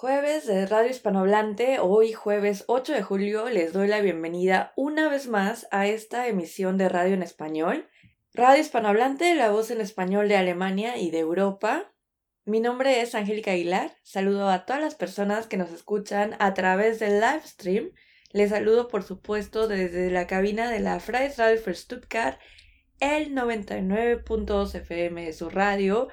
Jueves de Radio Hispanohablante, hoy jueves 8 de julio les doy la bienvenida una vez más a esta emisión de radio en español. Radio Hispanohablante, la voz en español de Alemania y de Europa. Mi nombre es Angélica Aguilar, saludo a todas las personas que nos escuchan a través del live stream. Les saludo por supuesto desde la cabina de la Freies Radio für Stuttgart, el 99.2 FM de su radio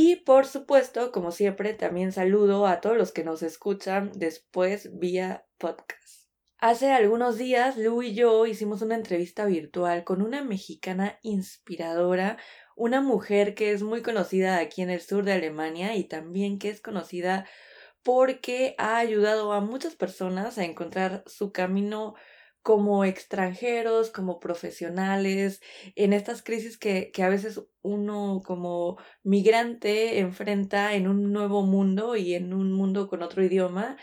y por supuesto, como siempre, también saludo a todos los que nos escuchan después vía podcast. Hace algunos días, Lu y yo hicimos una entrevista virtual con una mexicana inspiradora, una mujer que es muy conocida aquí en el sur de Alemania y también que es conocida porque ha ayudado a muchas personas a encontrar su camino como extranjeros, como profesionales, en estas crisis que, que, a veces uno como migrante enfrenta en un nuevo mundo y en un mundo con otro idioma,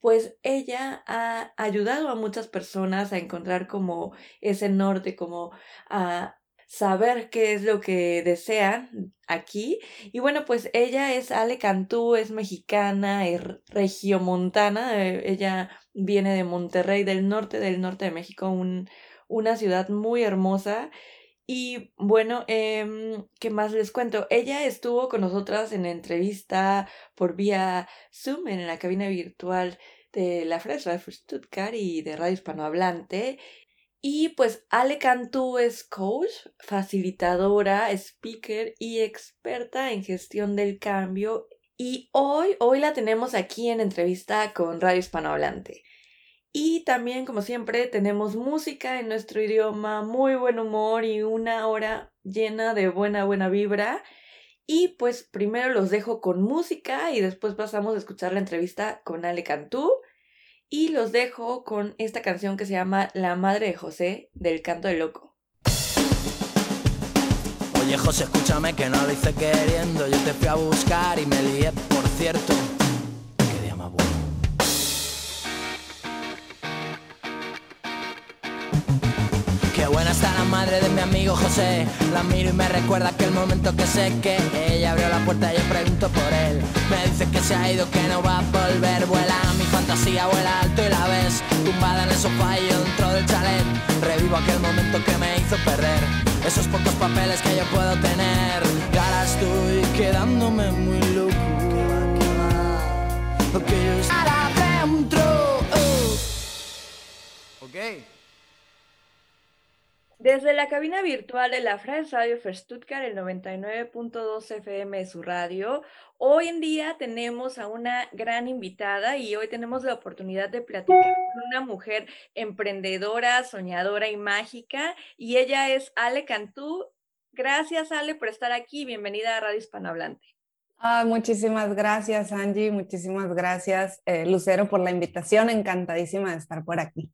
pues ella ha ayudado a muchas personas a encontrar como ese norte, como a saber qué es lo que desean aquí. Y bueno, pues ella es Ale Cantú, es mexicana, es regiomontana, eh, ella viene de Monterrey, del norte del norte de México, un, una ciudad muy hermosa. Y bueno, eh, ¿qué más les cuento? Ella estuvo con nosotras en entrevista por vía Zoom en la cabina virtual de la Fresa de Stuttgart y de Radio Hispanohablante. Y pues Ale Cantú es coach, facilitadora, speaker y experta en gestión del cambio. Y hoy, hoy la tenemos aquí en entrevista con Radio Hispanohablante. Y también, como siempre, tenemos música en nuestro idioma, muy buen humor y una hora llena de buena, buena vibra. Y pues primero los dejo con música y después pasamos a escuchar la entrevista con Ale Cantú. Y los dejo con esta canción que se llama La Madre de José del Canto del Loco. Oye José, escúchame que no lo hice queriendo, yo te fui a buscar y me lié, por cierto. Qué día bueno. buena está la madre de mi amigo José. La miro y me recuerda aquel momento que sé que ella abrió la puerta y yo pregunto por él. Me dice que se ha ido, que no va a volver. Vuela fantasía, vuela alto y la ves. Tumbada en el sofá y yo dentro del chalet. Revivo aquel momento que me hizo perder. Esos pocos papeles que yo puedo tener. Y ahora estoy quedándome muy loco. Lo que yo dentro. Ok. Desde la cabina virtual de la France Radio Stuttgart, el 99.2 FM de su radio, hoy en día tenemos a una gran invitada y hoy tenemos la oportunidad de platicar con una mujer emprendedora, soñadora y mágica, y ella es Ale Cantú. Gracias, Ale, por estar aquí. Bienvenida a Radio Hispanohablante. Ah, muchísimas gracias, Angie. Muchísimas gracias, eh, Lucero, por la invitación. Encantadísima de estar por aquí.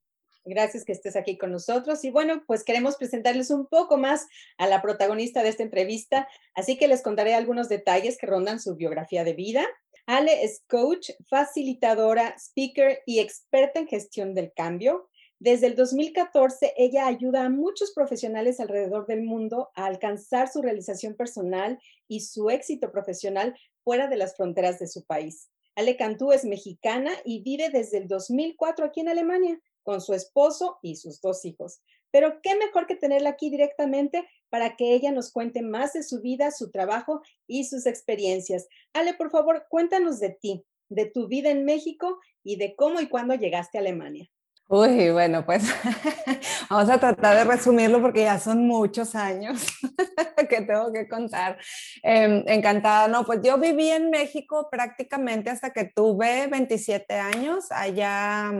Gracias que estés aquí con nosotros. Y bueno, pues queremos presentarles un poco más a la protagonista de esta entrevista, así que les contaré algunos detalles que rondan su biografía de vida. Ale es coach, facilitadora, speaker y experta en gestión del cambio. Desde el 2014, ella ayuda a muchos profesionales alrededor del mundo a alcanzar su realización personal y su éxito profesional fuera de las fronteras de su país. Ale Cantú es mexicana y vive desde el 2004 aquí en Alemania con su esposo y sus dos hijos. Pero qué mejor que tenerla aquí directamente para que ella nos cuente más de su vida, su trabajo y sus experiencias. Ale, por favor, cuéntanos de ti, de tu vida en México y de cómo y cuándo llegaste a Alemania. Uy, bueno, pues vamos a tratar de resumirlo porque ya son muchos años que tengo que contar. Em, encantada, no, pues yo viví en México prácticamente hasta que tuve 27 años. Allá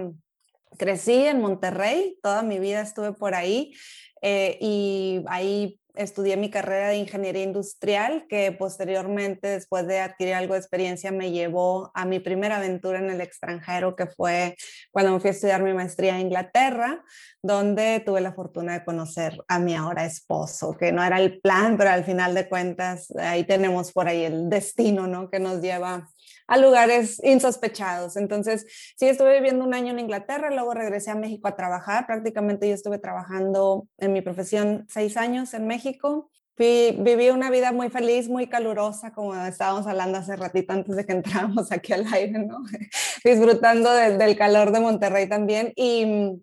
crecí en Monterrey, toda mi vida estuve por ahí eh, y ahí estudié mi carrera de ingeniería industrial, que posteriormente, después de adquirir algo de experiencia, me llevó a mi primera aventura en el extranjero, que fue cuando me fui a estudiar mi maestría en Inglaterra, donde tuve la fortuna de conocer a mi ahora esposo, que no era el plan, pero al final de cuentas, ahí tenemos por ahí el destino, ¿no? Que nos lleva a lugares insospechados. Entonces, sí, estuve viviendo un año en Inglaterra, luego regresé a México a trabajar. Prácticamente yo estuve trabajando en mi profesión seis años en México viví una vida muy feliz, muy calurosa, como estábamos hablando hace ratito antes de que entráramos aquí al aire, ¿no? Disfrutando del calor de Monterrey también. Y,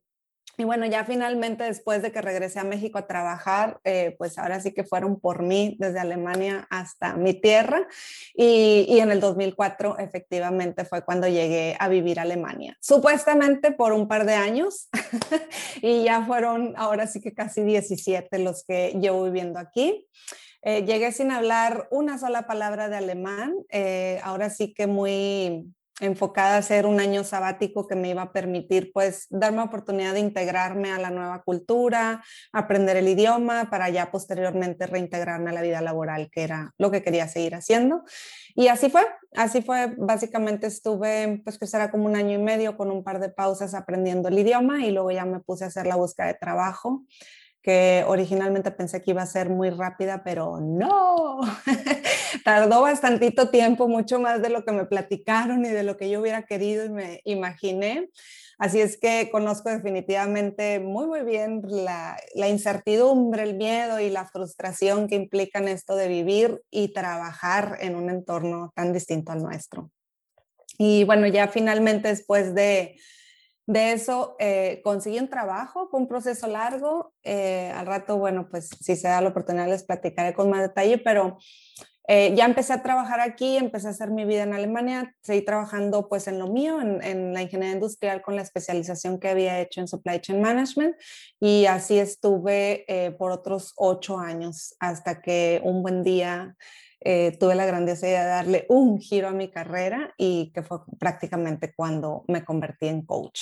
y bueno, ya finalmente después de que regresé a México a trabajar, eh, pues ahora sí que fueron por mí desde Alemania hasta mi tierra. Y, y, en el 2004 efectivamente fue cuando llegué a vivir a Alemania. Supuestamente por un par de años. y ya fueron ahora sí que casi 17 los que llevo viviendo aquí. Eh, llegué sin hablar una sola palabra de alemán. Eh, ahora sí que muy enfocada a ser un año sabático que me iba a permitir pues darme oportunidad de integrarme a la nueva cultura, aprender el idioma para ya posteriormente reintegrarme a la vida laboral, que era lo que quería seguir haciendo. Y así fue, así fue, básicamente estuve pues que será como un año y medio con un par de pausas aprendiendo el idioma y luego ya me puse a hacer la búsqueda de trabajo que originalmente pensé que iba a ser muy rápida, pero no, tardó bastantito tiempo, mucho más de lo que me platicaron y de lo que yo hubiera querido y me imaginé. Así es que conozco definitivamente muy, muy bien la, la incertidumbre, el miedo y la frustración que implican esto de vivir y trabajar en un entorno tan distinto al nuestro. Y bueno, ya finalmente después de de eso eh, conseguí un trabajo, fue un proceso largo. Eh, al rato, bueno, pues si se da la oportunidad les platicaré con más detalle, pero eh, ya empecé a trabajar aquí, empecé a hacer mi vida en Alemania, seguí trabajando pues en lo mío, en, la ingeniería industrial con la especialización que había hecho en supply chain management y así estuve por otros ocho años hasta que un buen día eh, tuve la grandiosidad de darle un giro a mi carrera y que fue prácticamente cuando me convertí en coach.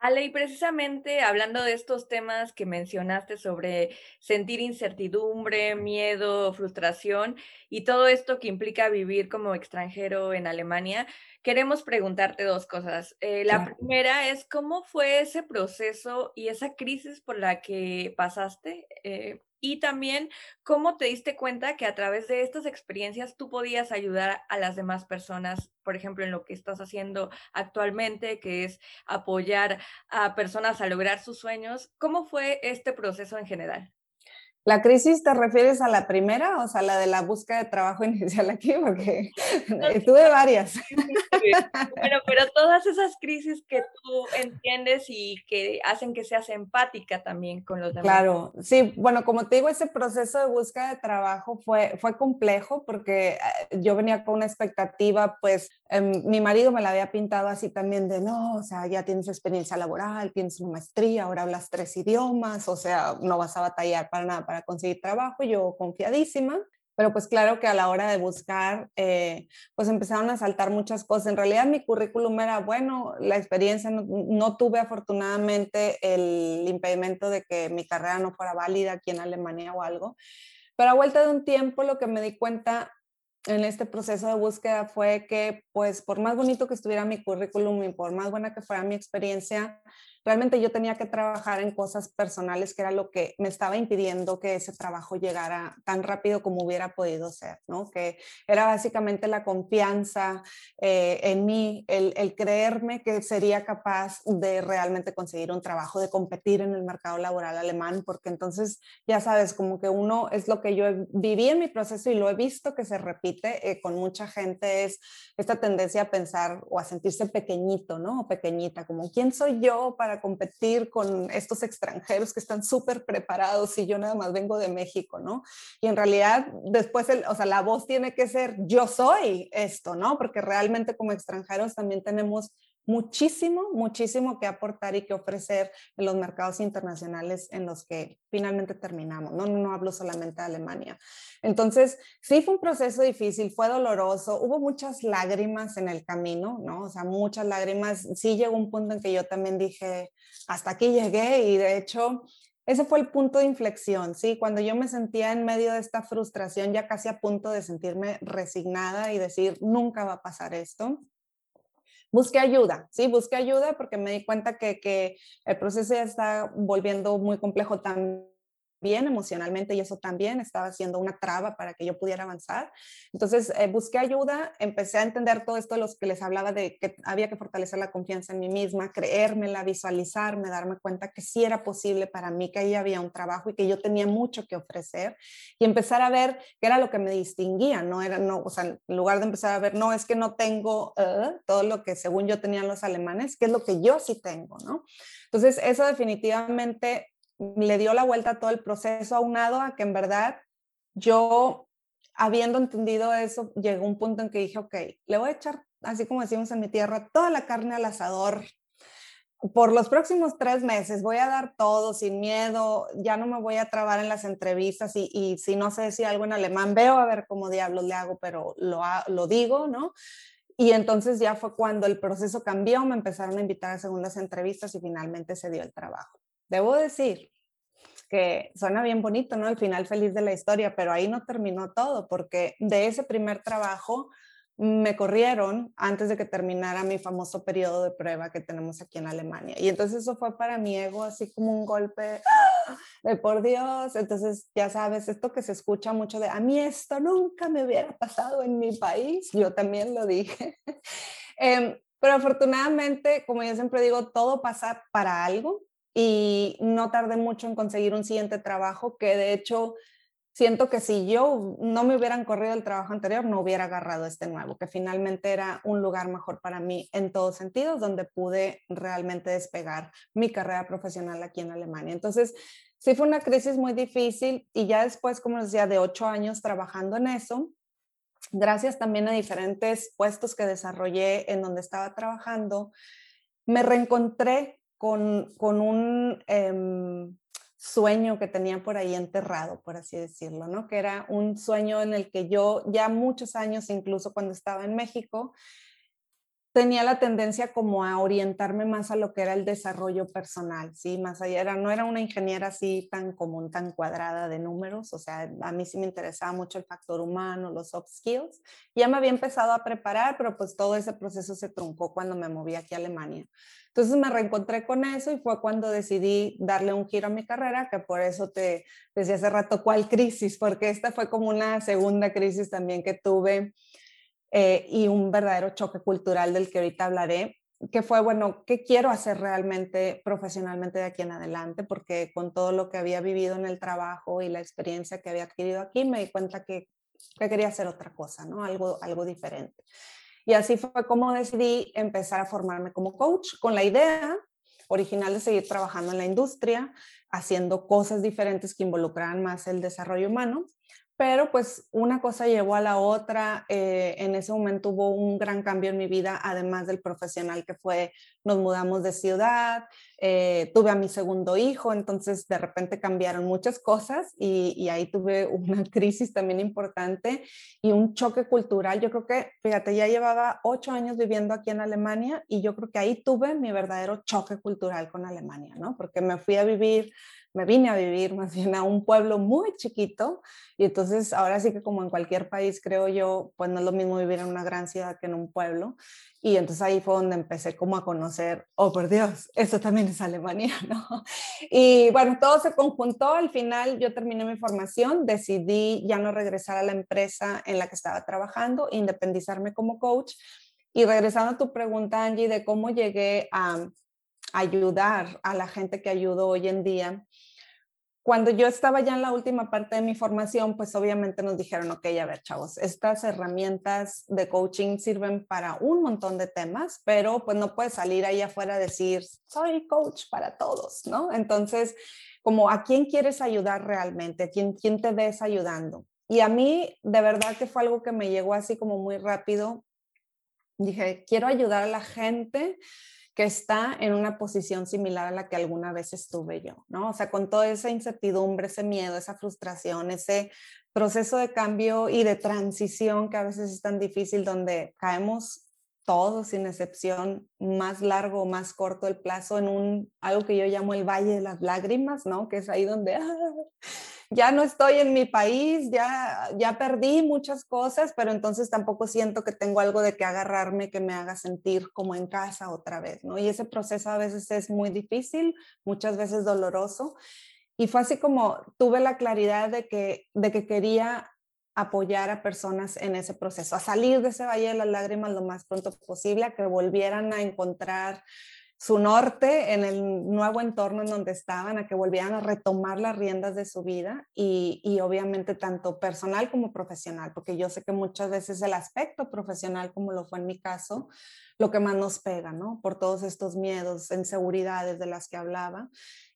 Ale, y precisamente hablando de estos temas que mencionaste sobre sentir incertidumbre, miedo, frustración y todo esto que implica vivir como extranjero en Alemania, queremos preguntarte dos cosas. Eh, la primera es, ¿cómo fue ese proceso y esa crisis por la que pasaste? Eh, y también cómo te diste cuenta que a través de estas experiencias tú podías ayudar a las demás personas, por ejemplo, en lo que estás haciendo actualmente, que es apoyar a personas a lograr sus sueños. ¿Cómo fue este proceso en general? ¿La crisis te refieres a la primera, o sea, la de la búsqueda de trabajo inicial aquí? Porque tuve varias. Bueno, pero todas esas crisis que tú entiendes y que hacen que seas empática también con los demás. Claro, sí, bueno, como te digo, ese proceso de búsqueda de trabajo fue, fue complejo porque eh, yo venía con una expectativa, pues em, mi marido me la había pintado así también de, no, o sea, ya tienes experiencia laboral, tienes una maestría, ahora hablas tres idiomas, o sea, no vas a batallar para nada para conseguir trabajo, yo confiadísima, pero pues claro que a la hora de buscar, eh, pues empezaron a saltar muchas cosas. En realidad mi currículum era bueno, la experiencia, no, tuve afortunadamente el impedimento de que mi carrera no fuera válida aquí en Alemania o algo, pero a vuelta de un tiempo lo que me di cuenta en este proceso de búsqueda fue que, pues, por más bonito que estuviera mi currículum y por más buena que fuera mi experiencia, realmente yo tenía que trabajar en cosas personales que era lo que me estaba impidiendo que ese trabajo llegara tan rápido como hubiera podido ser, ¿no? Que era básicamente la confianza eh, en mí, el, el, creerme que sería capaz de realmente conseguir un trabajo, de competir en el mercado laboral alemán, porque entonces, ya sabes, como que uno es lo que yo viví en mi proceso y lo he visto que se repite eh, con mucha gente, es esta tendencia a pensar o a sentirse pequeñito, ¿no? O pequeñita, como, ¿quién soy yo para competir con estos extranjeros que están súper preparados y yo nada más vengo de México, ¿no? Y en realidad después, el, o sea, la voz tiene que ser yo soy esto, ¿no? Porque realmente como extranjeros también tenemos muchísimo, muchísimo que aportar y que ofrecer en los mercados internacionales en los que finalmente terminamos. No, no, hablo solamente de Alemania. Entonces, sí fue un proceso difícil, fue doloroso, hubo muchas lágrimas en el camino, ¿no? O sea, muchas lágrimas. Sí llegó un punto en que yo también dije, hasta aquí llegué y de hecho... Ese fue el punto de inflexión, ¿sí? Cuando yo me sentía en medio de esta frustración, ya casi a punto de sentirme resignada y decir, nunca va a pasar esto busqué ayuda, ¿sí? Busqué ayuda porque me di cuenta que, que el proceso ya está volviendo muy complejo también bien emocionalmente y eso también estaba siendo una traba para que yo pudiera avanzar. Entonces eh, busqué ayuda, empecé a entender todo esto de los que les hablaba de que había que fortalecer la confianza en mí misma, creérmela, visualizarme, darme cuenta que sí era posible para mí, que ahí había un trabajo y que yo tenía mucho que ofrecer y empezar a ver qué era lo que me distinguía, no era, no, o sea, en lugar de empezar a ver, no, es que no tengo uh, todo lo que según yo tenían los alemanes, qué es lo que yo sí tengo, ¿no? Entonces, eso definitivamente le dio la vuelta a todo el proceso aunado a que en verdad yo, habiendo entendido eso, llegó un punto en que dije, ok, le voy a echar, así como decimos en mi tierra, toda la carne al asador. Por los próximos tres meses voy a dar todo sin miedo, ya no me voy a trabar en las entrevistas y, si no sé decir algo en alemán, veo a ver cómo diablos le hago, pero lo, lo digo, ¿no? Y entonces ya fue cuando el proceso cambió, me empezaron a invitar a segundas entrevistas y finalmente se dio el trabajo. Debo decir que suena bien bonito, ¿no? El final feliz de la historia, pero ahí no terminó todo, porque de ese primer trabajo me corrieron antes de que terminara mi famoso periodo de prueba que tenemos aquí en Alemania. Y entonces eso fue para mi ego así como un golpe de por Dios. Entonces, ya sabes, esto que se escucha mucho de, a mí esto nunca me hubiera pasado en mi país, yo también lo dije. eh, pero afortunadamente, como yo siempre digo, todo pasa para algo y no tardé mucho en conseguir un siguiente trabajo que de hecho siento que si yo no me hubieran corrido el trabajo anterior, no hubiera agarrado este nuevo, que finalmente era un lugar mejor para mí en todos sentidos, donde pude realmente despegar mi carrera profesional aquí en Alemania. Entonces, sí fue una crisis muy difícil y ya después, como decía, de ocho años trabajando en eso, gracias también a diferentes puestos que desarrollé en donde estaba trabajando, me reencontré con, con un eh, sueño que tenía por ahí enterrado, por así decirlo, ¿no? Que era un sueño en el que yo ya muchos años, incluso cuando estaba en México, tenía la tendencia como a orientarme más a lo que era el desarrollo personal, ¿sí? Más allá, era, no era una ingeniera así tan común, tan cuadrada de números, o sea, a mí sí me interesaba mucho el factor humano, los soft skills. Ya me había empezado a preparar, pero pues todo ese proceso se truncó cuando me moví aquí a Alemania. Entonces me reencontré con eso y fue cuando decidí darle un giro a mi carrera, que por eso te decía hace rato cuál crisis, porque esta fue como una segunda crisis también que tuve eh, y un verdadero choque cultural del que ahorita hablaré, que fue, bueno, ¿qué quiero hacer realmente profesionalmente de aquí en adelante? Porque con todo lo que había vivido en el trabajo y la experiencia que había adquirido aquí, me di cuenta que, que quería hacer otra cosa, ¿no? Algo, algo diferente. Y así fue como decidí empezar a formarme como coach con la idea original de seguir trabajando en la industria, haciendo cosas diferentes que involucraran más el desarrollo humano, pero pues una cosa llevó a la otra. Eh, en ese momento hubo un gran cambio en mi vida, además del profesional que fue, nos mudamos de ciudad, eh, tuve a mi segundo hijo, entonces de repente cambiaron muchas cosas y, y, ahí tuve una crisis también importante y un choque cultural. Yo creo que, fíjate, ya llevaba ocho años viviendo aquí en Alemania y yo creo que ahí tuve mi verdadero choque cultural con Alemania, ¿no? Porque me fui a vivir me vine a vivir más bien a un pueblo muy chiquito y entonces ahora sí que como en cualquier país creo yo, pues no es lo mismo vivir en una gran ciudad que en un pueblo y entonces ahí fue donde empecé como a conocer, oh por Dios, esto también es Alemania, ¿no? Y bueno, todo se conjuntó, al final yo terminé mi formación, decidí ya no regresar a la empresa en la que estaba trabajando, independizarme como coach y regresando a tu pregunta Angie de cómo llegué a ayudar a la gente que ayudo hoy en día. Cuando yo estaba ya en la última parte de mi formación, pues obviamente nos dijeron, ok, a ver, chavos, estas herramientas de coaching sirven para un montón de temas, pero pues no puedes salir ahí afuera a decir, soy coach para todos, ¿no? Entonces, como a quién quieres ayudar realmente, a quién, quién te ves ayudando. Y a mí, de verdad que fue algo que me llegó así como muy rápido. Dije, quiero ayudar a la gente que está en una posición similar a la que alguna vez estuve yo, ¿no? O sea, con toda esa incertidumbre, ese miedo, esa frustración, ese proceso de cambio y de transición que a veces es tan difícil, donde caemos todos, sin excepción, más largo o más corto el plazo en un, algo que yo llamo el Valle de las Lágrimas, ¿no? Que es ahí donde... ¡ah! Ya no estoy en mi país, ya, ya perdí muchas cosas, pero entonces tampoco siento que tengo algo de que agarrarme que me haga sentir como en casa otra vez, ¿no? Y ese proceso a veces es muy difícil, muchas veces doloroso. y fue así como tuve la claridad de que, de que quería apoyar a personas en ese proceso, a salir de ese valle de las lágrimas lo más pronto posible, a que volvieran a encontrar su norte en el nuevo entorno en donde estaban, a que volvieran a retomar las riendas de su vida y, y, obviamente tanto personal como profesional, porque yo sé que muchas veces el aspecto profesional, como lo fue en mi caso, lo que más nos pega, ¿no? Por todos estos miedos, inseguridades de las que hablaba.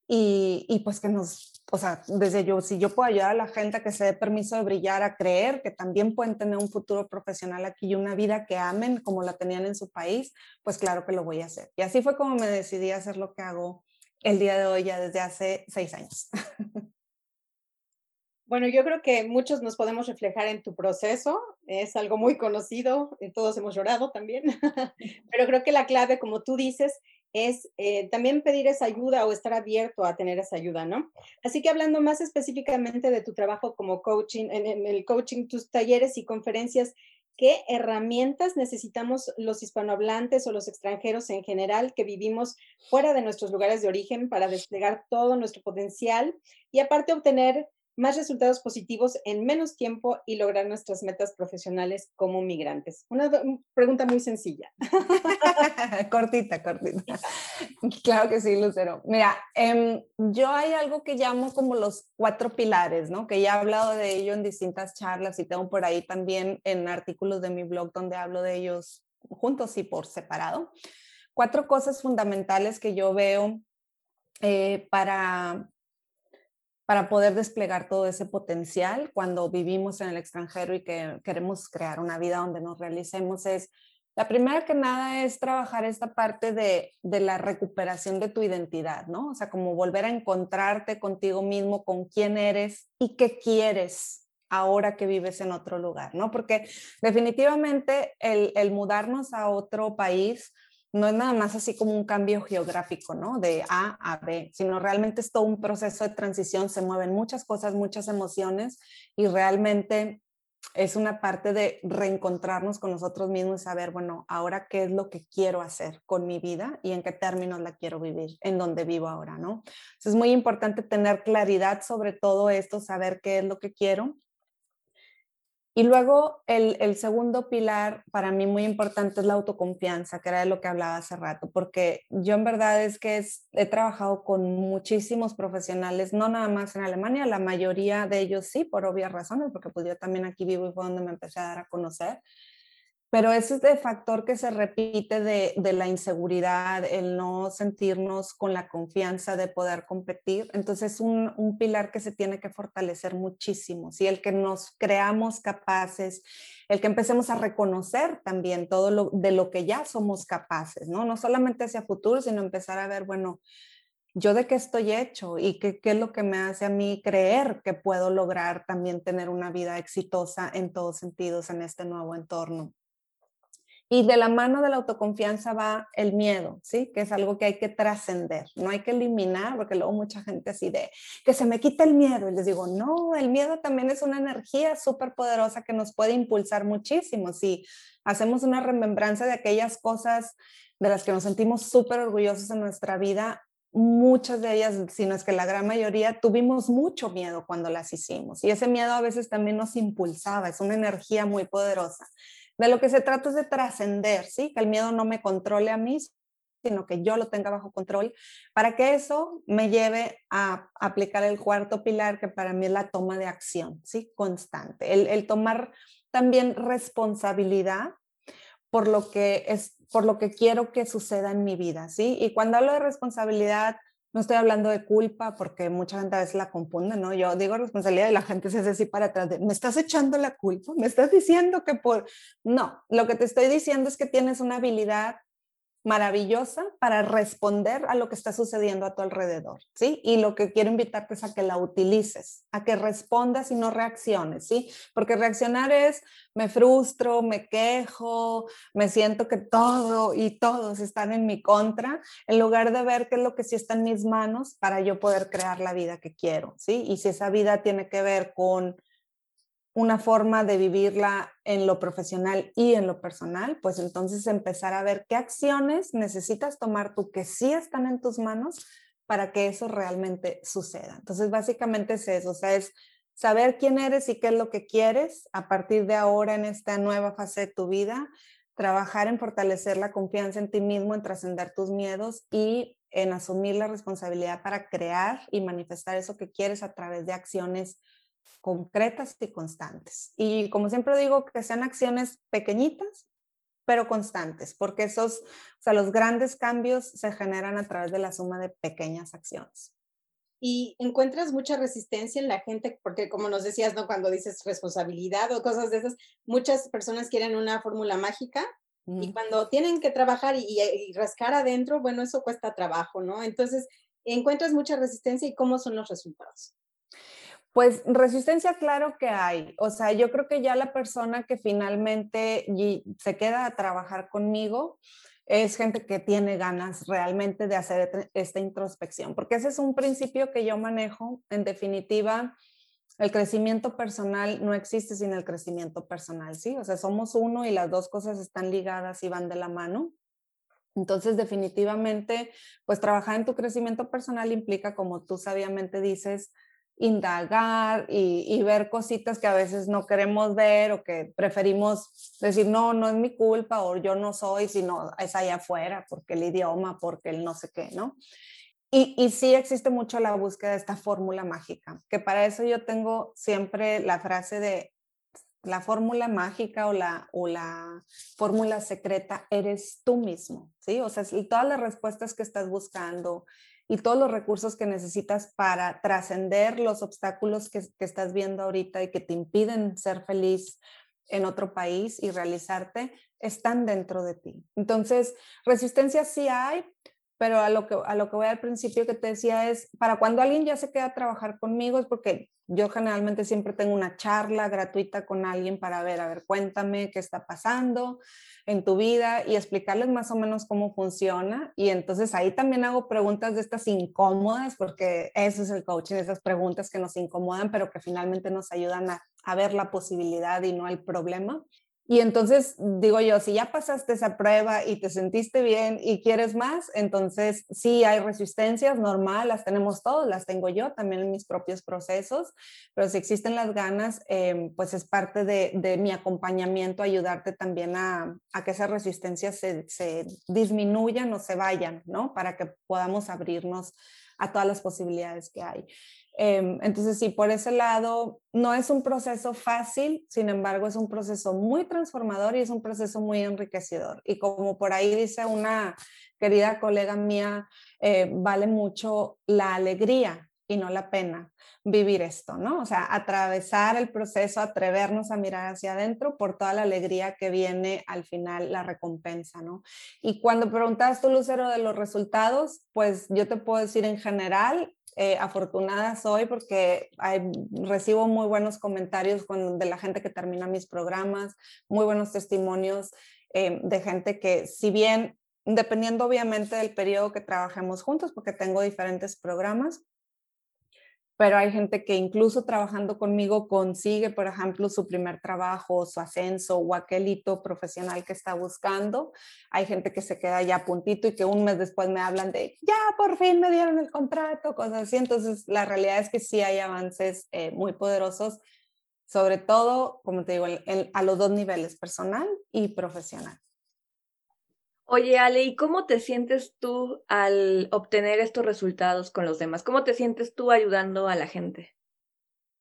Y, y, pues que nos, o sea, desde yo, si yo puedo ayudar a la gente a que se dé permiso de brillar, a creer que también pueden tener un futuro profesional aquí y una vida que amen como la tenían en su país, pues claro que lo voy a hacer. Y así fue como me decidí a hacer lo que hago el día de hoy, ya desde hace seis años. Bueno, yo creo que muchos nos podemos reflejar en tu proceso, es algo muy conocido, todos hemos llorado también, pero creo que la clave, como tú dices, es eh, también pedir esa ayuda o estar abierto a tener esa ayuda, ¿no? Así que hablando más específicamente de tu trabajo como coaching, en, el coaching, tus talleres y conferencias, ¿qué herramientas necesitamos los hispanohablantes o los extranjeros en general que vivimos fuera de nuestros lugares de origen para desplegar todo nuestro potencial y aparte obtener más resultados positivos en menos tiempo y lograr nuestras metas profesionales como migrantes? Una pregunta muy sencilla. cortita, cortita. Claro que sí, Lucero. Mira, em, yo hay algo que llamo como los cuatro pilares, ¿no? Que ya he hablado de ello en distintas charlas y tengo por ahí también en artículos de mi blog donde hablo de ellos juntos y por separado. Cuatro cosas fundamentales que yo veo eh, para, para poder desplegar todo ese potencial cuando vivimos en el extranjero y que queremos crear una vida donde nos realicemos es, la primera que nada es trabajar esta parte de, de la recuperación de tu identidad, ¿no? O sea, como volver a encontrarte contigo mismo, con quién eres y qué quieres ahora que vives en otro lugar, ¿no? Porque definitivamente el, el mudarnos a otro país, no es nada más así como un cambio geográfico, ¿no? De A a B, sino realmente es todo un proceso de transición, se mueven muchas cosas, muchas emociones y realmente es una parte de reencontrarnos con nosotros mismos y saber, bueno, ahora qué es lo que quiero hacer con mi vida y en qué términos la quiero vivir, en donde vivo ahora, ¿no? Entonces es muy importante tener claridad sobre todo esto, saber qué es lo que quiero y luego el, segundo pilar para mí muy importante es la autoconfianza, que era de lo que hablaba hace rato, porque yo en verdad es que he trabajado con muchísimos profesionales, no nada más en Alemania, la mayoría de ellos sí, por obvias razones, porque pues yo también aquí vivo y fue donde me empecé a dar a conocer, pero ese es el factor que se repite de, de, la inseguridad, el no sentirnos con la confianza de poder competir. Entonces, un, un pilar que se tiene que fortalecer muchísimo. ¿sí? El que nos creamos capaces, el que empecemos a reconocer también todo lo, de lo que ya somos capaces, ¿no? No solamente hacia futuro, sino empezar a ver, bueno, yo de qué estoy hecho y qué, qué, es lo que me hace a mí creer que puedo lograr también tener una vida exitosa en todos sentidos en este nuevo entorno. Y de la mano de la autoconfianza va el miedo, ¿sí? Que es algo que hay que trascender, no hay que eliminar, porque luego mucha gente así de, que se me quita el miedo. Y les digo, no, el miedo también es una energía súper poderosa que nos puede impulsar muchísimo. Si hacemos una remembranza de aquellas cosas de las que nos sentimos súper orgullosos en nuestra vida, muchas de ellas, si no es que la gran mayoría, tuvimos mucho miedo cuando las hicimos. Y ese miedo a veces también nos impulsaba, es una energía muy poderosa. De lo que se trata es de trascender, ¿sí? Que el miedo no me controle a mí, sino que yo lo tenga bajo control, para que eso me lleve a aplicar el cuarto pilar, que para mí es la toma de acción, ¿sí? Constante. El, el tomar también responsabilidad por lo que es, por lo que quiero que suceda en mi vida, ¿sí? Y cuando hablo de responsabilidad, no estoy hablando de culpa porque mucha gente a veces la confunde, ¿no? Yo digo responsabilidad y la gente se hace así para atrás de, ¿me estás echando la culpa? ¿Me estás diciendo que por...? No, lo que te estoy diciendo es que tienes una habilidad maravillosa para responder a lo que está sucediendo a tu alrededor, ¿sí? Y lo que quiero invitarte es a que la utilices, a que respondas y no reacciones, ¿sí? Porque reaccionar es, me frustro, me quejo, me siento que todo y todos están en mi contra, en lugar de ver qué es lo que sí está en mis manos para yo poder crear la vida que quiero, ¿sí? Y si esa vida tiene que ver con una forma de vivirla en lo profesional y en lo personal, pues entonces empezar a ver qué acciones necesitas tomar tú que sí están en tus manos para que eso realmente suceda. Entonces, básicamente es eso, o sea, es saber quién eres y qué es lo que quieres a partir de ahora en esta nueva fase de tu vida, trabajar en fortalecer la confianza en ti mismo, en trascender tus miedos y en asumir la responsabilidad para crear y manifestar eso que quieres a través de acciones concretas y constantes. Y como siempre digo, que sean acciones pequeñitas, pero constantes, porque esos, o sea, los grandes cambios se generan a través de la suma de pequeñas acciones. Y encuentras mucha resistencia en la gente, porque como nos decías, ¿no? Cuando dices responsabilidad o cosas de esas, muchas personas quieren una fórmula mágica y cuando tienen que trabajar y, y, rascar adentro, bueno, eso cuesta trabajo, ¿no? Entonces, encuentras mucha resistencia y cómo son los resultados. Pues resistencia, claro que hay. O sea, yo creo que ya la persona que finalmente se queda a trabajar conmigo es gente que tiene ganas realmente de hacer esta introspección, porque ese es un principio que yo manejo. En definitiva, el crecimiento personal no existe sin el crecimiento personal, ¿sí? O sea, somos uno y las dos cosas están ligadas y van de la mano. Entonces, definitivamente, pues trabajar en tu crecimiento personal implica, como tú sabiamente dices, indagar y, ver cositas que a veces no queremos ver o que preferimos decir, no, no es mi culpa o yo no soy, sino es allá afuera, porque el idioma, porque el no sé qué, ¿no? Y, y sí existe mucho la búsqueda de esta fórmula mágica, que para eso yo tengo siempre la frase de la fórmula mágica o la, o la fórmula secreta eres tú mismo, ¿sí? O sea, todas las respuestas que estás buscando, y todos los recursos que necesitas para trascender los obstáculos que, estás viendo ahorita y que te impiden ser feliz en otro país y realizarte, están dentro de ti. Entonces, resistencia sí hay, pero a lo que, a lo que voy al principio que te decía es, para cuando alguien ya se queda a trabajar conmigo es porque yo generalmente siempre tengo una charla gratuita con alguien para ver, a ver, cuéntame qué está pasando en tu vida y explicarles más o menos cómo funciona. Y entonces ahí también hago preguntas de estas incómodas, porque eso es el coaching, esas preguntas que nos incomodan, pero que finalmente nos ayudan a, a ver la posibilidad y no el problema. Y entonces digo yo, si ya pasaste esa prueba y te sentiste bien y quieres más, entonces sí hay resistencias, normal, las tenemos todos, las tengo yo también en mis propios procesos, pero si existen las ganas, em, pues es parte de, mi acompañamiento, ayudarte también a, a que esas resistencias se, se disminuyan o se vayan, ¿no? Para que podamos abrirnos a todas las posibilidades que hay. Em, entonces, sí, por ese lado, no es un proceso fácil, sin embargo, es un proceso muy transformador y es un proceso muy enriquecedor. Y como por ahí dice una querida colega mía, eh, vale mucho la alegría y no la pena vivir esto, ¿no? O sea, atravesar el proceso, atrevernos a mirar hacia adentro por toda la alegría que viene al final la recompensa, ¿no? Y cuando preguntas tú, Lucero, de los resultados, pues yo te puedo decir en general, eh, afortunada soy porque recibo muy buenos comentarios de la gente que termina mis programas, muy buenos testimonios eh, de gente que si bien, dependiendo obviamente del periodo que trabajemos juntos, porque tengo diferentes programas, pero hay gente que incluso trabajando conmigo consigue, por ejemplo, su primer trabajo, su ascenso o aquel hito profesional que está buscando. Hay gente que se queda ya puntito y que un mes después me hablan de, ya por fin me dieron el contrato, cosas así. Entonces, la realidad es que sí hay avances eh, muy poderosos, sobre todo, como te digo, a los dos niveles, personal y profesional. Oye, Ale, ¿y cómo te sientes tú al obtener estos resultados con los demás? ¿Cómo te sientes tú ayudando a la gente?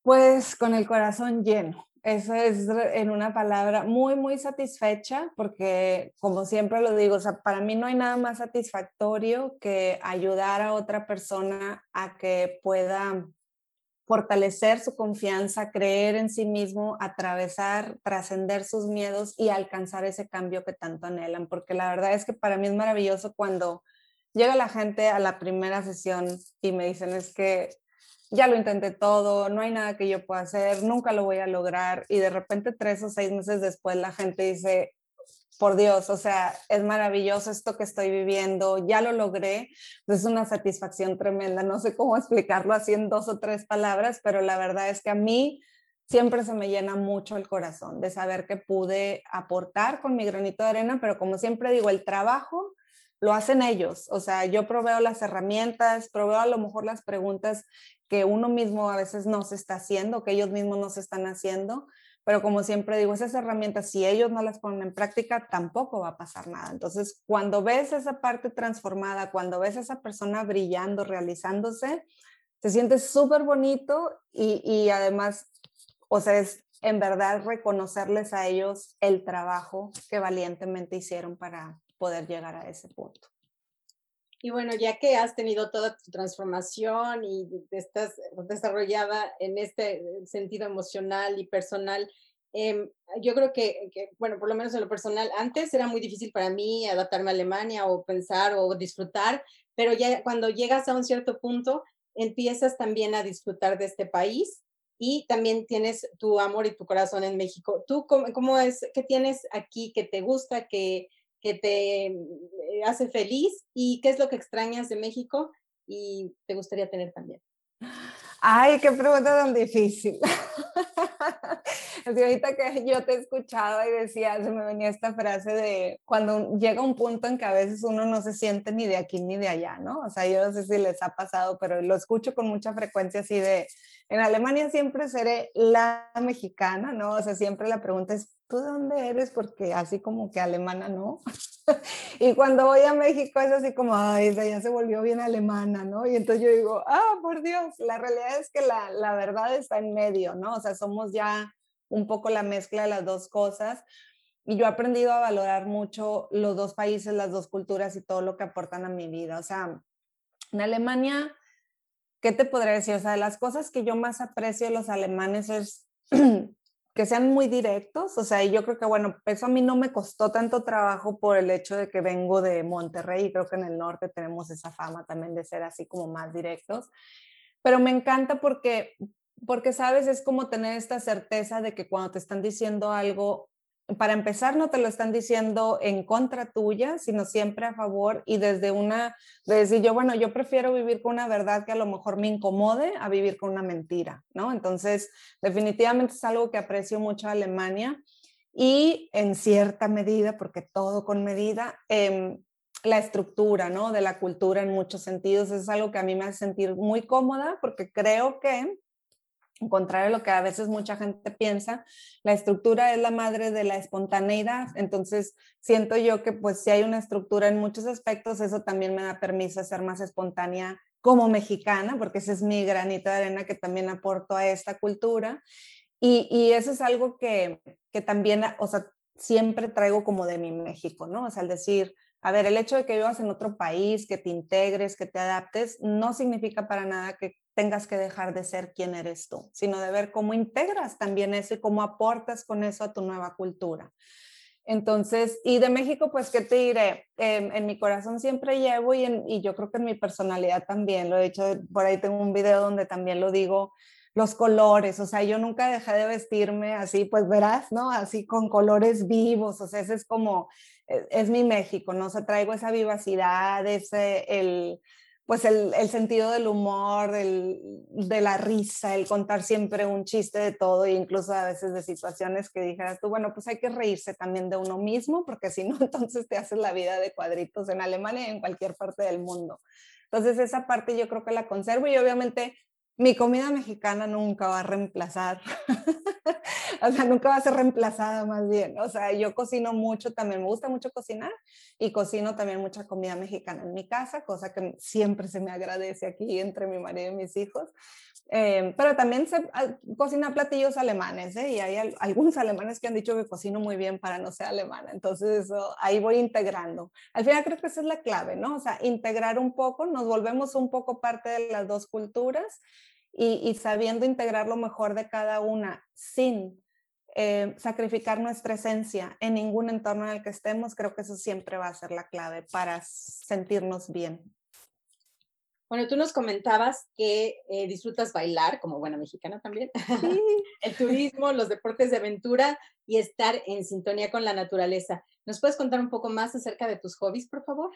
Pues con el corazón lleno. Eso es en una palabra muy, muy satisfecha porque, como siempre lo digo, para mí no hay nada más satisfactorio que ayudar a otra persona a que pueda fortalecer su confianza, creer en sí mismo, atravesar, trascender sus miedos y alcanzar ese cambio que tanto anhelan. Porque la verdad es que para mí es maravilloso cuando llega la gente a la primera sesión y me dicen es que ya lo intenté todo, no hay nada que yo pueda hacer, nunca lo voy a lograr y de repente tres o seis meses después la gente dice, por Dios, o sea, es maravilloso esto que estoy viviendo, ya lo logré, es una satisfacción tremenda, no sé cómo explicarlo así en dos o tres palabras, pero la verdad es que a mí siempre se me llena mucho el corazón de saber que pude aportar con mi granito de arena, pero como siempre digo, el trabajo lo hacen ellos. O sea, yo proveo las herramientas, proveo a lo mejor las preguntas que uno mismo a veces no se está haciendo, que ellos mismos no se están haciendo, pero como siempre digo, esas herramientas, si ellos no las ponen en práctica, tampoco va a pasar nada. Entonces, cuando ves esa parte transformada, cuando ves a esa persona brillando, realizándose, se siente súper bonito y, y además, o sea, es en verdad reconocerles a ellos el trabajo que valientemente hicieron para poder llegar a ese punto. Y bueno, ya que has tenido toda tu transformación y estás desarrollada en este sentido emocional y personal, em, yo creo que, bueno, por lo menos en lo personal, antes era muy difícil para mí adaptarme a Alemania o pensar o disfrutar, pero ya cuando llegas a un cierto punto, empiezas también a disfrutar de este país y también tienes tu amor y tu corazón en México. ¿Tú cómo, cómo es, qué tienes aquí que te gusta, que, que te eh, hace feliz y qué es lo que extrañas de México y te gustaría tener también? Ay, qué pregunta tan difícil. Así ahorita que yo te escuchaba y decía, se me venía esta frase de cuando llega un punto en que a veces uno no se siente ni de aquí ni de allá, ¿no? O sea, yo no sé si les ha pasado, pero lo escucho con mucha frecuencia así de, en Alemania siempre seré la mexicana, ¿no? O sea, siempre la pregunta es, ¿tú de dónde eres? Porque así como que alemana, ¿no? y cuando voy a México es así como, ay, ya se volvió bien alemana, ¿no? Y entonces yo digo, ah, por Dios, la realidad es que la, la verdad está en medio, ¿no? O sea, somos ya un poco la mezcla de las dos cosas. Y yo he aprendido a valorar mucho los dos países, las dos culturas y todo lo que aportan a mi vida. O sea, en Alemania ¿qué te podría decir? O sea, las cosas que yo más aprecio de los alemanes es que sean muy directos, o sea, y yo creo que, bueno, eso a mí no me costó tanto trabajo por el hecho de que vengo de Monterrey y creo que en el norte tenemos esa fama también de ser así como más directos, pero me encanta porque, porque, sabes, es como tener esta certeza de que cuando te están diciendo algo, para empezar, no te lo están diciendo en contra tuya, sino siempre a favor y desde una, de decir yo, bueno, yo prefiero vivir con una verdad que a lo mejor me incomode a vivir con una mentira, ¿no? Entonces, definitivamente es algo que aprecio mucho a Alemania y en cierta medida, porque todo con medida, em, la estructura, ¿no? De la cultura en muchos sentidos es algo que a mí me hace sentir muy cómoda porque creo que contrario a lo que a veces mucha gente piensa, la estructura es la madre de la espontaneidad. Entonces, siento yo que pues si hay una estructura en muchos aspectos, eso también me da permiso a ser más espontánea como mexicana, porque ese es mi granito de arena que también aporto a esta cultura. Y, y eso es algo que, que también, o sea, siempre traigo como de mi México, ¿no? O sea, al decir, a ver, el hecho de que vivas en otro país, que te integres, que te adaptes, no significa para nada que tengas que dejar de ser quien eres tú, sino de ver cómo integras también eso y cómo aportas con eso a tu nueva cultura. Entonces, y de México, pues, ¿qué te diré? en mi corazón siempre llevo y, y yo creo que en mi personalidad también, lo he dicho, por ahí tengo un video donde también lo digo, los colores, o sea, yo nunca dejé de vestirme así, pues verás, ¿no? Así con colores vivos, o sea, ese es como, e, es, mi México, ¿no? O sea, traigo esa vivacidad, ese, el, pues el, el sentido del humor, del, de la risa, el contar siempre un chiste de todo e incluso a veces de situaciones que dijeras tú, bueno, pues hay que reírse también de uno mismo, porque si no, entonces te haces la vida de cuadritos en Alemania y en cualquier parte del mundo. Entonces esa parte yo creo que la conservo y obviamente mi comida mexicana nunca va a reemplazar, o sea, nunca va a ser reemplazada más bien. O sea, yo cocino mucho, también me gusta mucho cocinar y cocino también mucha comida mexicana en mi casa, cosa que siempre se me agradece aquí entre mi marido y mis hijos. Em, pero también se ah, cocina platillos alemanes, ¿eh? Y hay algunos alemanes que han dicho que cocino muy bien para no ser alemana. Entonces, eso, ahí voy integrando. Al final creo que esa es la clave, ¿no? O sea, integrar un poco, nos volvemos un poco parte de las dos culturas y, sabiendo integrar lo mejor de cada una sin eh, sacrificar nuestra esencia en ningún entorno en el que estemos, creo que eso siempre va a ser la clave para sentirnos bien. Bueno, tú nos comentabas que eh, disfrutas bailar, como buena mexicana también, el turismo, los deportes de aventura y estar en sintonía con la naturaleza. ¿Nos puedes contar un poco más acerca de tus hobbies, por favor?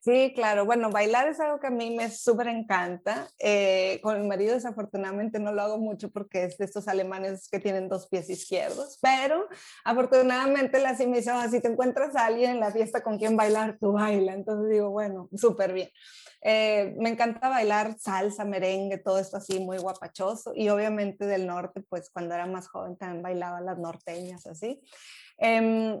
Sí, claro. Bueno, bailar es algo que a mí me súper encanta. Eh, con mi marido desafortunadamente no lo hago mucho porque es de estos alemanes que tienen dos pies izquierdos, pero afortunadamente la sí me dice, si te encuentras a alguien en la fiesta con quien bailar, tú baila. Entonces digo, bueno, súper bien. Eh, me encanta bailar salsa, merengue, todo esto así muy guapachoso. Y obviamente del norte, pues cuando era más joven también bailaba las norteñas así. Eh,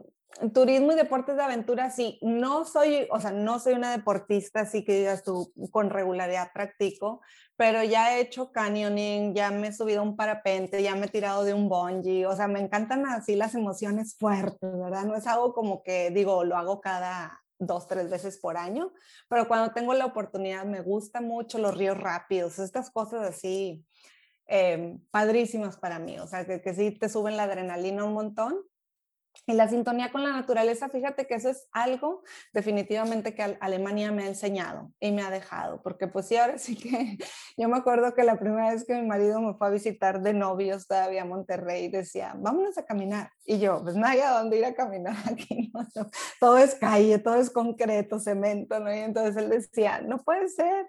turismo y deportes de aventura, sí, no soy, o sea, no soy una deportista, así que digas tú, con regularidad practico, pero ya he hecho canyoning, ya me he subido a un parapente, ya me he tirado de un bungee, o sea, me encantan así las emociones fuertes, ¿verdad? No es algo como que digo, lo hago cada dos, tres veces por año, pero cuando tengo la oportunidad me gusta mucho los ríos rápidos, estas cosas así eh, padrísimas para mí, o sea, que, que sí te suben la adrenalina un montón y la sintonía con la naturaleza, fíjate que eso es algo definitivamente que Alemania me ha enseñado y me ha dejado, porque pues sí, ahora sí que yo me acuerdo que la primera vez que mi marido me fue a visitar de novios todavía a Monterrey, decía, vámonos a caminar. Y yo, pues no hay a dónde ir a caminar aquí, todo es calle, todo es concreto, cemento, ¿no? Y entonces él decía, no puede ser.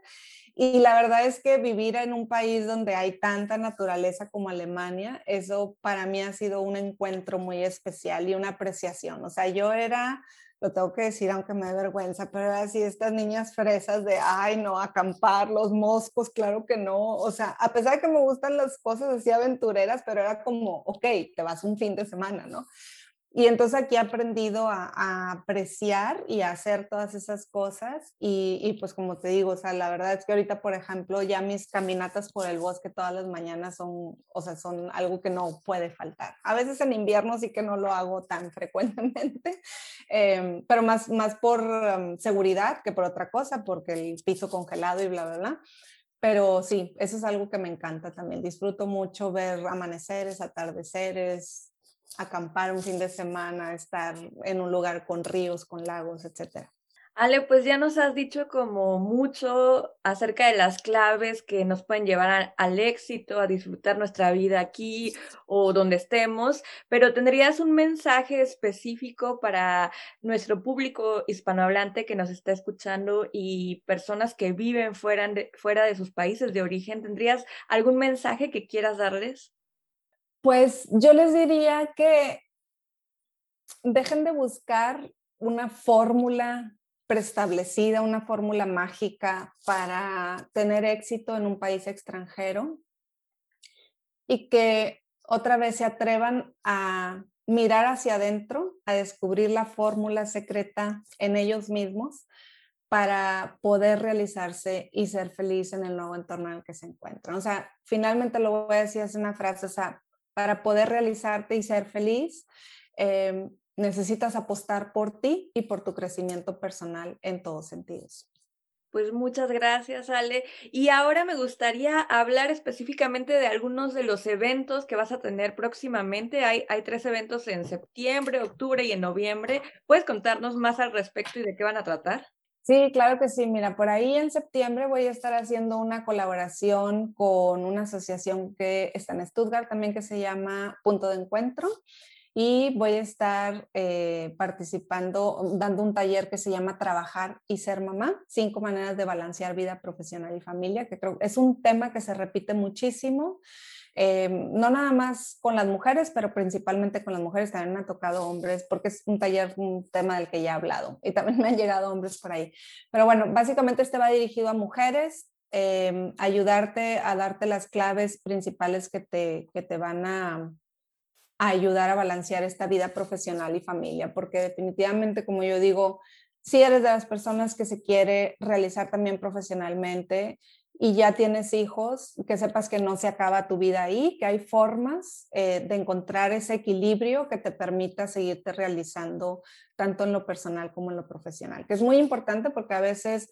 Y la verdad es que vivir en un país donde hay tanta naturaleza como Alemania, eso para mí ha sido un encuentro muy especial y una apreciación. O sea, yo era, lo tengo que decir aunque me dé vergüenza, pero era así estas niñas fresas de, ay, no, acampar, los moscos, claro que no. O sea, a pesar de que me gustan las cosas así aventureras, pero era como, ok, te vas un fin de semana, ¿no? Y entonces aquí he aprendido a, apreciar y a hacer todas esas cosas. Y, y, pues como te digo, o sea, la verdad es que ahorita, por ejemplo, ya mis caminatas por el bosque todas las mañanas son, o sea, son algo que no puede faltar. A veces en invierno sí que no lo hago tan frecuentemente, eh, pero más, más por um, seguridad que por otra cosa, porque el piso congelado y bla, bla, bla. Pero sí, eso es algo que me encanta también. Disfruto mucho ver amaneceres, atardeceres, acampar un fin de semana, estar en un lugar con ríos, con lagos, etcétera. Ale, pues ya nos has dicho como mucho acerca de las claves que nos pueden llevar al éxito, a disfrutar nuestra vida aquí o donde estemos, pero ¿tendrías un mensaje específico para nuestro público hispanohablante que nos está escuchando y personas que viven fuera de, fuera de sus países de origen? ¿Tendrías algún mensaje que quieras darles? Pues yo les diría que dejen de buscar una fórmula preestablecida, una fórmula mágica para tener éxito en un país extranjero y que otra vez se atrevan a mirar hacia adentro, a descubrir la fórmula secreta en ellos mismos para poder realizarse y ser feliz en el nuevo entorno en el que se encuentran. O sea, finalmente lo voy a decir, es una frase, o sea, para poder realizarte y ser feliz, em, necesitas apostar por ti y por tu crecimiento personal en todos sentidos. Pues muchas gracias, Ale. Y ahora me gustaría hablar específicamente de algunos de los eventos que vas a tener próximamente. Hay, hay tres eventos en septiembre, octubre y en noviembre. ¿Puedes contarnos más al respecto y de qué van a tratar? Sí, claro que sí. Mira, por ahí en septiembre voy a estar haciendo una colaboración con una asociación que está en Stuttgart también que se llama Punto de Encuentro y voy a estar eh, participando, dando un taller que se llama Trabajar y ser mamá, cinco maneras de balancear vida profesional y familia, que creo es un tema que se repite muchísimo. Eh, no nada más con las mujeres, pero principalmente con las mujeres, también me ha tocado hombres, porque es un taller, un tema del que ya he hablado, y también me han llegado hombres por ahí. Pero bueno, básicamente este va dirigido a mujeres, eh, ayudarte a darte las claves principales que te, que te van a, a ayudar a balancear esta vida profesional y familia, porque definitivamente, como yo digo, si eres de las personas que se quiere realizar también profesionalmente, y ya tienes hijos, que sepas que no se acaba tu vida ahí, que hay formas eh, de encontrar ese equilibrio que te permita seguirte realizando tanto en lo personal como en lo profesional, que es muy importante porque a veces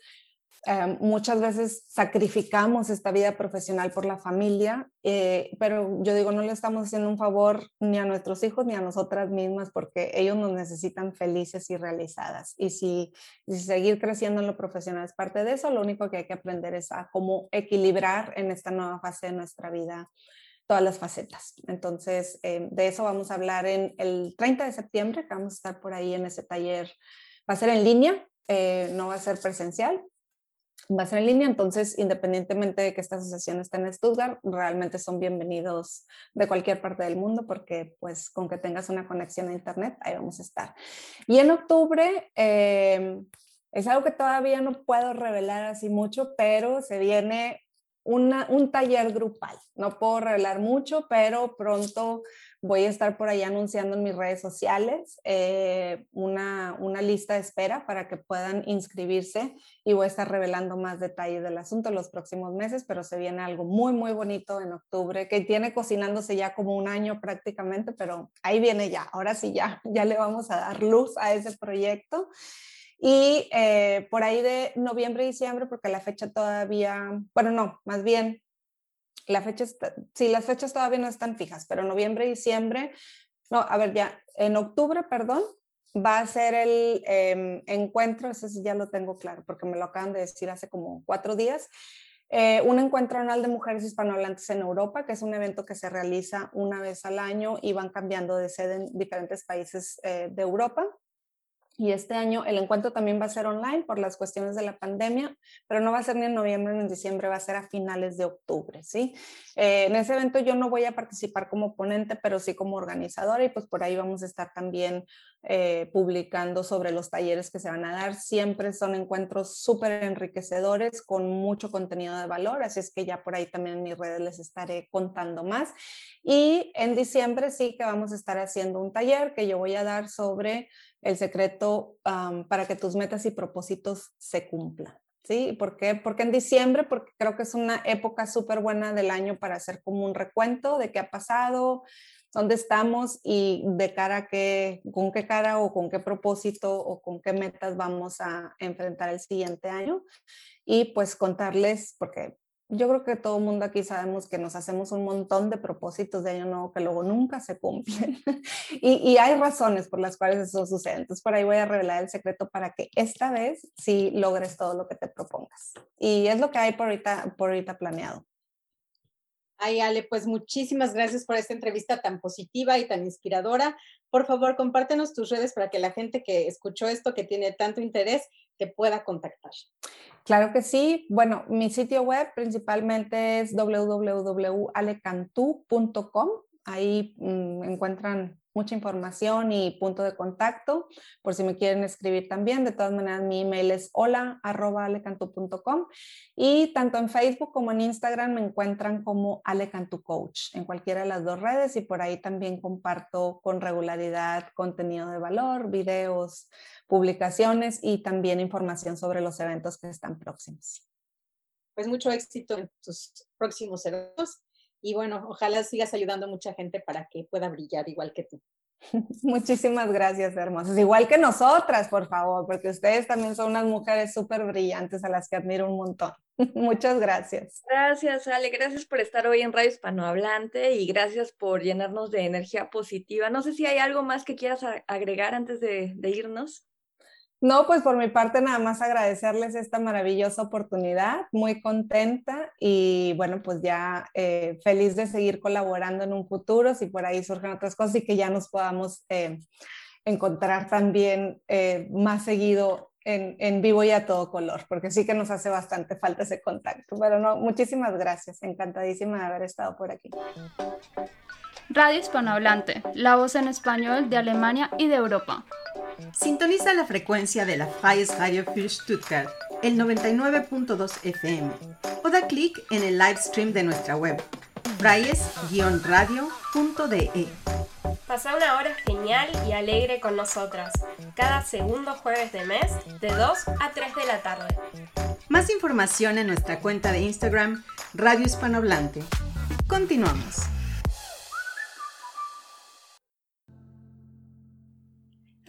Em, muchas veces sacrificamos esta vida profesional por la familia, eh, pero yo digo, no le estamos haciendo un favor ni a nuestros hijos ni a nosotras mismas porque ellos nos necesitan felices y realizadas. Y si, si seguir creciendo en lo profesional es parte de eso, lo único que hay que aprender es a cómo equilibrar en esta nueva fase de nuestra vida todas las facetas. Entonces, eh, de eso vamos a hablar en el 30 de septiembre, que vamos a estar por ahí en ese taller. Va a ser en línea, eh, no va a ser presencial, va a ser en línea, entonces independientemente de que esta asociación esté en Stuttgart, realmente son bienvenidos de cualquier parte del mundo porque pues con que tengas una conexión a internet, ahí vamos a estar. Y en octubre eh, es algo que todavía no puedo revelar así mucho, pero se viene un taller grupal. No puedo revelar mucho, pero pronto voy a estar por ahí anunciando en mis redes sociales eh, una, una, lista de espera para que puedan inscribirse y voy a estar revelando más detalles del asunto los próximos meses, pero se viene algo muy, muy bonito en octubre que tiene cocinándose ya como un año prácticamente, pero ahí viene ya. Ahora sí, ya, ya le vamos a dar luz a ese proyecto. Y eh, por ahí de noviembre, diciembre, porque la fecha todavía, bueno, no, más bien, la fecha, sí, las fechas todavía no están fijas, pero noviembre, diciembre, no, a ver, ya, en octubre, perdón, va a ser el em, encuentro, eso ya lo tengo claro, porque me lo acaban de decir hace como cuatro días, eh, un encuentro anual de mujeres hispanohablantes en Europa, que es un evento que se realiza una vez al año y van cambiando de sede en diferentes países eh, de Europa. Y este año el encuentro también va a ser online por las cuestiones de la pandemia, pero no va a ser ni en noviembre ni en diciembre, va a ser a finales de octubre, ¿sí? Eh, en ese evento yo no voy a participar como ponente, pero sí como organizadora y pues por ahí vamos a estar también eh, publicando sobre los talleres que se van a dar. Siempre son encuentros súper enriquecedores con mucho contenido de valor, así es que ya por ahí también en mis redes les estaré contando más. Y en diciembre sí que vamos a estar haciendo un taller que yo voy a dar sobre el secreto para que tus metas y propósitos se cumplan. ¿Sí? ¿Por qué? Porque en diciembre, porque creo que es una época súper buena del año para hacer como un recuento de qué ha pasado, dónde estamos y de cara a qué, con qué cara o con qué propósito o con qué metas vamos a enfrentar el siguiente año. Y pues contarles, porque yo creo que todo el mundo aquí sabemos que nos hacemos un montón de propósitos de año nuevo que luego nunca se cumplen. y, hay razones por las cuales eso sucede. Entonces, por ahí voy a revelar el secreto para que esta vez sí logres todo lo que te propongas. Y es lo que hay por ahorita, por ahorita planeado. Ay, Ale, pues muchísimas gracias por esta entrevista tan positiva y tan inspiradora. Por favor, compártenos tus redes para que la gente que escuchó esto, que tiene tanto interés, te pueda contactar. Claro que sí. Bueno, mi sitio web principalmente es www.alecantu.com. Ahí mm, encuentran mucha información y punto de contacto por si me quieren escribir también. De todas maneras, mi email es hola.alecantu.com y tanto en Facebook como en Instagram me encuentran como Alecantu Coach en cualquiera de las dos redes y por ahí también comparto con regularidad contenido de valor, videos, publicaciones y también información sobre los eventos que están próximos. Pues mucho éxito en tus próximos eventos y bueno, ojalá sigas ayudando a mucha gente para que pueda brillar igual que tú. Muchísimas gracias, hermosas. Igual que nosotras, por favor, porque ustedes también son unas mujeres súper brillantes a las que admiro un montón. Muchas gracias. Gracias, Ale. Gracias por estar hoy en Radio Hispanohablante y gracias por llenarnos de energía positiva. No sé si hay algo más que quieras agregar antes de irnos. No, pues por mi parte nada más agradecerles esta maravillosa oportunidad, muy contenta y bueno, pues ya eh, feliz de seguir colaborando en un futuro, si por ahí surgen otras cosas y que ya nos podamos eh, encontrar también eh, más seguido en, en, vivo y a todo color, porque sí que nos hace bastante falta ese contacto. Pero no, muchísimas gracias, encantadísima de haber estado por aquí. Radio Hispanohablante, la voz en español de Alemania y de Europa. Sintoniza la frecuencia de la Freies Radio für Stuttgart, el 99.2 FM, o da clic en el live stream de nuestra web, freies-radio.de. Pasa una hora genial y alegre con nosotras, cada segundo jueves de mes, de 2 a 3 de la tarde. Más información en nuestra cuenta de Instagram, Radio Hispanohablante. Continuamos.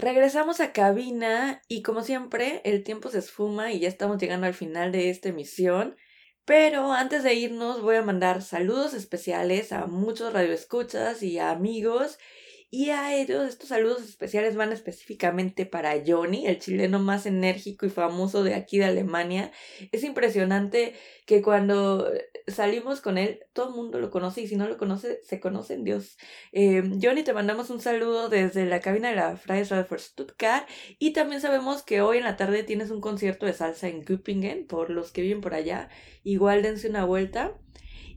Regresamos a cabina y como siempre el tiempo se esfuma y ya estamos llegando al final de esta emisión. Pero antes de irnos voy a mandar saludos especiales a muchos radioescuchas y a amigos Y a ellos estos saludos especiales van específicamente para Johnny, el chileno más enérgico y famoso de aquí de Alemania. Es impresionante que cuando salimos con él, todo el mundo lo conoce y si no lo conoce, se conoce en Dios. Eh, Johnny, te mandamos un saludo desde la cabina de la Freies for Stuttgart y también sabemos que hoy en la tarde tienes un concierto de salsa en Göppingen, por los que viven por allá. Igual dense una vuelta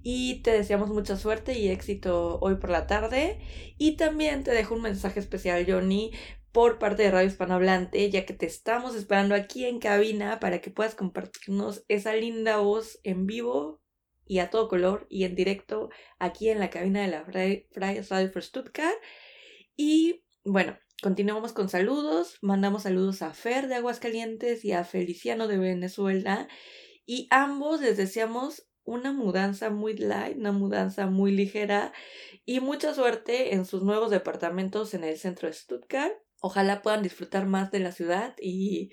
y te deseamos mucha suerte y éxito hoy por la tarde. Y también te dejo un mensaje especial, Johnny, por parte de Radio Hispanohablante, ya que te estamos esperando aquí en cabina para que puedas compartirnos esa linda voz en vivo y a todo color y en directo aquí en la cabina de la Freies Radio for Stuttgart. Y bueno, continuamos con saludos. Mandamos saludos a Fer de Aguascalientes y a Feliciano de Venezuela. Y ambos les deseamos una mudanza muy light, una mudanza muy ligera y mucha suerte en sus nuevos departamentos en el centro de Stuttgart. Ojalá puedan disfrutar más de la ciudad y,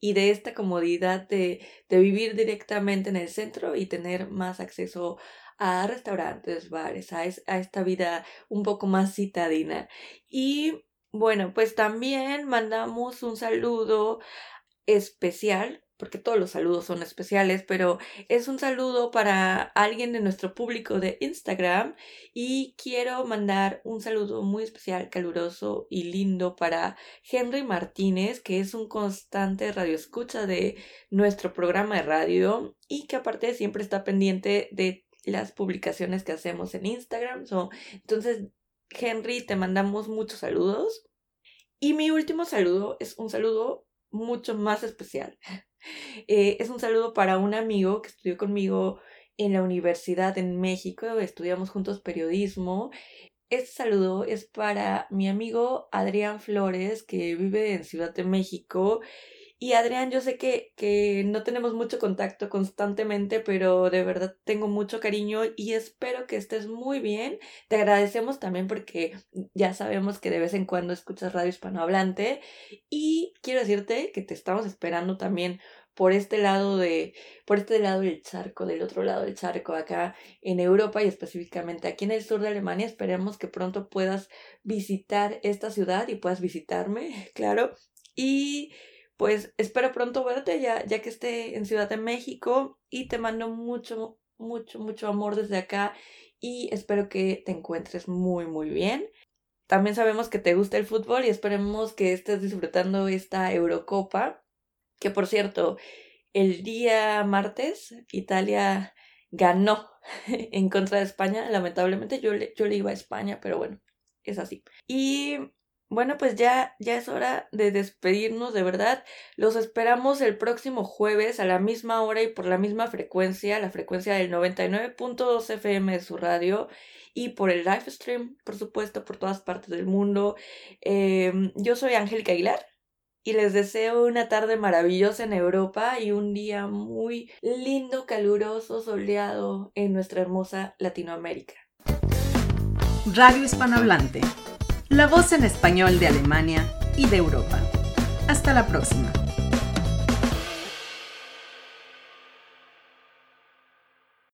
y de esta comodidad de, de vivir directamente en el centro y tener más acceso a restaurantes, bares, a, a esta vida un poco más citadina. Y bueno, pues también mandamos un saludo especial porque todos los saludos son especiales, pero es un saludo para alguien de nuestro público de Instagram y quiero mandar un saludo muy especial, caluroso y lindo para Henry Martínez, que es un constante radioescucha de nuestro programa de radio y que aparte siempre está pendiente de las publicaciones que hacemos en Instagram. entonces, Henry, te mandamos muchos saludos. Y mi último saludo es un saludo mucho más especial eh, es un saludo para un amigo que estudió conmigo en la universidad en México, estudiamos juntos periodismo. Este saludo es para mi amigo Adrián Flores, que vive en Ciudad de México y Adrián, yo sé que, que no tenemos mucho contacto constantemente, pero de verdad tengo mucho cariño y espero que estés muy bien. Te agradecemos también porque ya sabemos que de vez en cuando escuchas radio hispanohablante y quiero decirte que te estamos esperando también por este lado de por este lado del charco, del otro lado del charco acá en Europa y específicamente aquí en el sur de Alemania. Esperemos que pronto puedas visitar esta ciudad y puedas visitarme, claro. Y pues espero pronto verte ya, ya que esté en Ciudad de México y te mando mucho, mucho, mucho amor desde acá y espero que te encuentres muy, muy bien. También sabemos que te gusta el fútbol y esperemos que estés disfrutando esta Eurocopa, que por cierto, el día martes Italia ganó en contra de España. Lamentablemente yo le, yo le iba a España, pero bueno, es así. Y bueno, pues ya, ya es hora de despedirnos, de verdad. Los esperamos el próximo jueves a la misma hora y por la misma frecuencia, la frecuencia del 99.2 FM de su radio y por el live stream, por supuesto, por todas partes del mundo. Em, yo soy Angélica Aguilar y les deseo una tarde maravillosa en Europa y un día muy lindo, caluroso, soleado en nuestra hermosa Latinoamérica. Radio Hispanohablante la voz en español de Alemania y de Europa. Hasta la próxima.